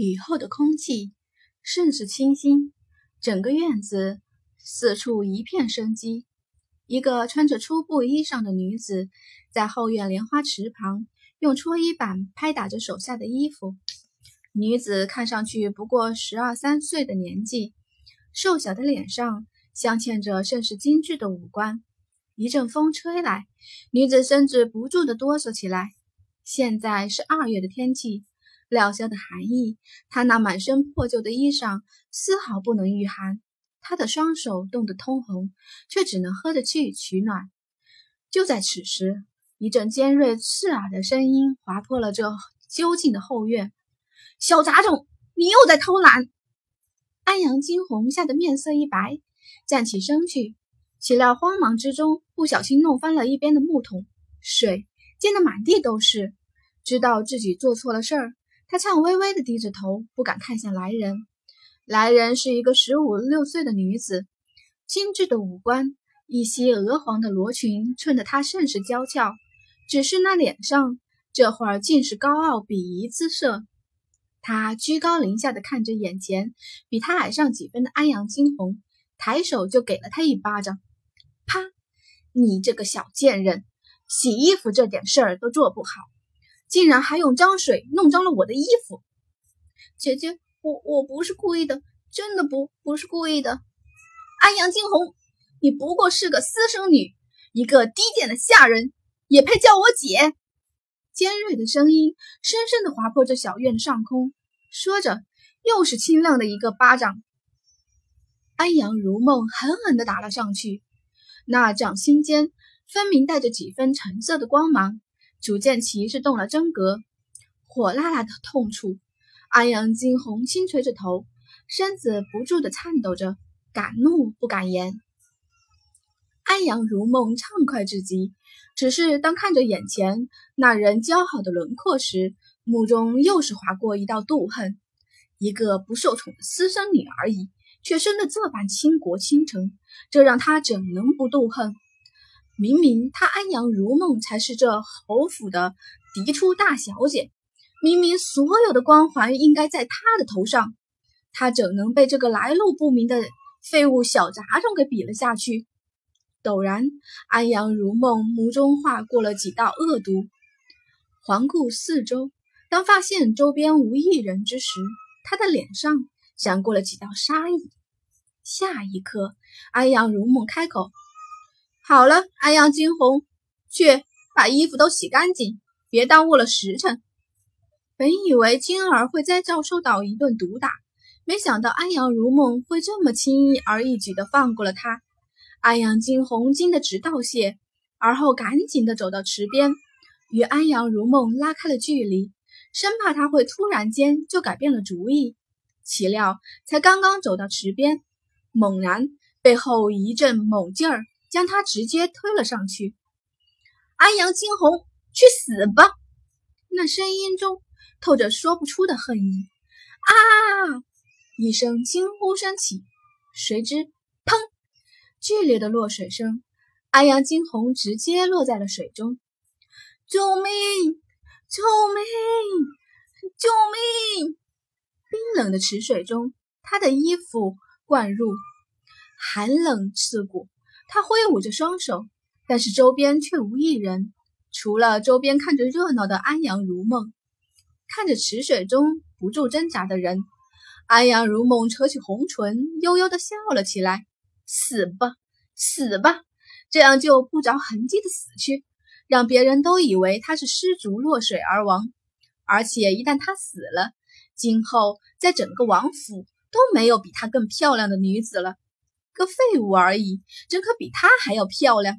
雨后的空气甚是清新，整个院子四处一片生机。一个穿着粗布衣裳的女子在后院莲花池旁用搓衣板拍打着手下的衣服。女子看上去不过十二三岁的年纪，瘦小的脸上镶嵌着甚是精致的五官。一阵风吹来，女子身子不住地哆嗦起来。现在是二月的天气，料峭的寒意，他那满身破旧的衣裳丝毫不能御寒。他的双手冻得通红，却只能喝着气取暖。就在此时，一阵尖锐刺耳的声音划破了这幽静的后院：“小杂种，你又在偷懒！”安阳惊鸿吓得面色一白，站起身去，岂料慌忙之中不小心弄翻了一边的木桶，水溅得满地都是。知道自己做错了事儿，他颤巍巍地低着头，不敢看向来人。来人是一个十五六岁的女子，精致的五官，一袭鹅黄的罗裙衬得她甚是娇俏。只是那脸上这会儿尽是高傲鄙夷之色。她居高临下的看着眼前比她矮上几分的安阳惊鸿，抬手就给了他一巴掌。啪！你这个小贱人，洗衣服这点事儿都做不好，竟然还用脏水弄脏了我的衣服！姐姐。我我不是故意的，真的不不是故意的。安阳惊鸿，你不过是个私生女，一个低贱的下人，也配叫我姐？尖锐的声音深深的划破这小院的上空，说着，又是清亮的一个巴掌。安阳如梦狠狠地打了上去，那掌心间分明带着几分橙色的光芒，逐渐其是动了真格，火辣辣的痛楚。安阳惊鸿轻垂着头，身子不住的颤抖着，敢怒不敢言。安阳如梦畅快至极，只是当看着眼前那人姣好的轮廓时，目中又是划过一道妒恨。一个不受宠的私生女而已，却生得这般倾国倾城，这让他怎能不妒恨？明明他安阳如梦才是这侯府的嫡出大小姐。明明所有的光环应该在他的头上，他怎能被这个来路不明的废物小杂种给比了下去？陡然，安阳如梦目中划过了几道恶毒，环顾四周，当发现周边无一人之时，他的脸上闪过了几道杀意。下一刻，安阳如梦开口：“好了，安阳惊鸿，去把衣服都洗干净，别耽误了时辰。”本以为金儿会再遭受到一顿毒打，没想到安阳如梦会这么轻易而易举地放过了他。安阳惊鸿惊得直道谢，而后赶紧地走到池边，与安阳如梦拉开了距离，生怕他会突然间就改变了主意。岂料才刚刚走到池边，猛然背后一阵猛劲儿将他直接推了上去。安阳惊鸿，去死吧！那声音中。透着说不出的恨意，啊！一声惊呼声起，随之砰！剧烈的落水声，安阳惊鸿直接落在了水中。救命！救命！救命！冰冷的池水中，他的衣服灌入，寒冷刺骨。他挥舞着双手，但是周边却无一人，除了周边看着热闹的安阳如梦。看着池水中不住挣扎的人，安阳如梦扯起红唇，悠悠地笑了起来：“死吧，死吧，这样就不着痕迹的死去，让别人都以为他是失足落水而亡。而且一旦他死了，今后在整个王府都没有比她更漂亮的女子了。个废物而已，怎可比她还要漂亮？”